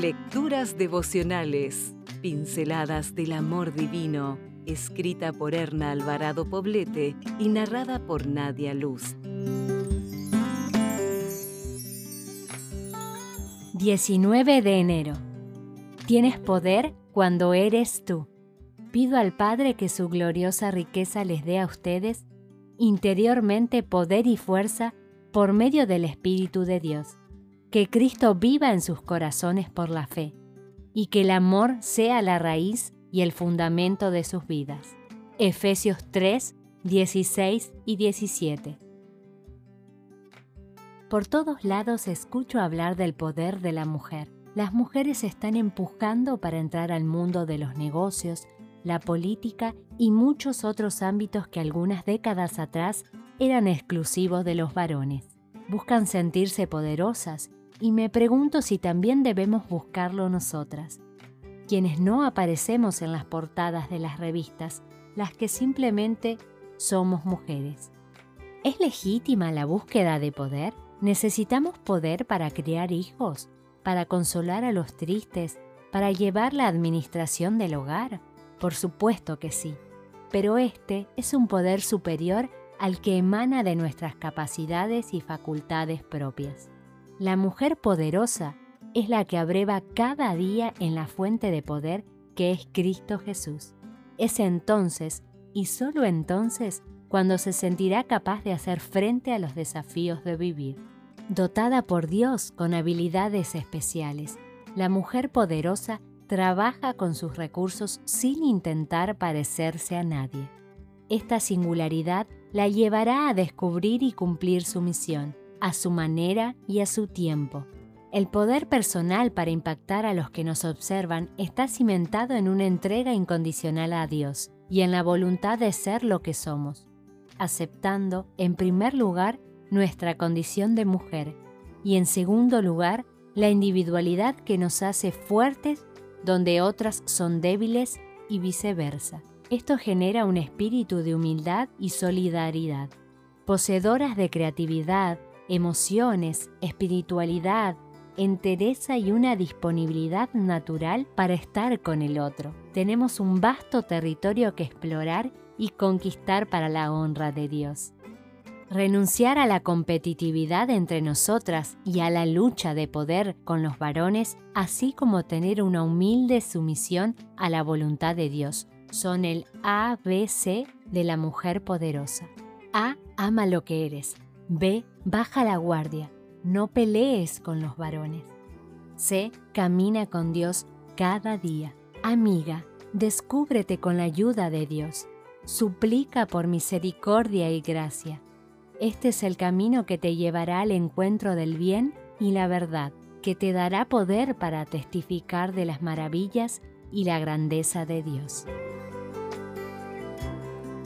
Lecturas devocionales, pinceladas del amor divino, escrita por Erna Alvarado Poblete y narrada por Nadia Luz. 19 de enero. Tienes poder cuando eres tú. Pido al Padre que su gloriosa riqueza les dé a ustedes interiormente poder y fuerza por medio del Espíritu de Dios que Cristo viva en sus corazones por la fe y que el amor sea la raíz y el fundamento de sus vidas. Efesios 3, 16 y 17. Por todos lados escucho hablar del poder de la mujer. Las mujeres se están empujando para entrar al mundo de los negocios, la política y muchos otros ámbitos que algunas décadas atrás eran exclusivos de los varones. Buscan sentirse poderosas y me pregunto si también debemos buscarlo nosotras, quienes no aparecemos en las portadas de las revistas, las que simplemente somos mujeres. ¿Es legítima la búsqueda de poder? ¿Necesitamos poder para criar hijos, para consolar a los tristes, para llevar la administración del hogar? Por supuesto que sí, pero este es un poder superior al que emana de nuestras capacidades y facultades propias. La mujer poderosa es la que abreva cada día en la fuente de poder que es Cristo Jesús. Es entonces, y solo entonces, cuando se sentirá capaz de hacer frente a los desafíos de vivir. Dotada por Dios con habilidades especiales, la mujer poderosa trabaja con sus recursos sin intentar parecerse a nadie. Esta singularidad la llevará a descubrir y cumplir su misión, a su manera y a su tiempo. El poder personal para impactar a los que nos observan está cimentado en una entrega incondicional a Dios y en la voluntad de ser lo que somos, aceptando, en primer lugar, nuestra condición de mujer y, en segundo lugar, la individualidad que nos hace fuertes donde otras son débiles y viceversa. Esto genera un espíritu de humildad y solidaridad. Poseedoras de creatividad, emociones, espiritualidad, entereza y una disponibilidad natural para estar con el otro. Tenemos un vasto territorio que explorar y conquistar para la honra de Dios. Renunciar a la competitividad entre nosotras y a la lucha de poder con los varones, así como tener una humilde sumisión a la voluntad de Dios, son el ABC de la mujer poderosa. A. Ama lo que eres. B. Baja la guardia. No pelees con los varones. C. Camina con Dios cada día. Amiga, descúbrete con la ayuda de Dios. Suplica por misericordia y gracia. Este es el camino que te llevará al encuentro del bien y la verdad, que te dará poder para testificar de las maravillas y la grandeza de Dios.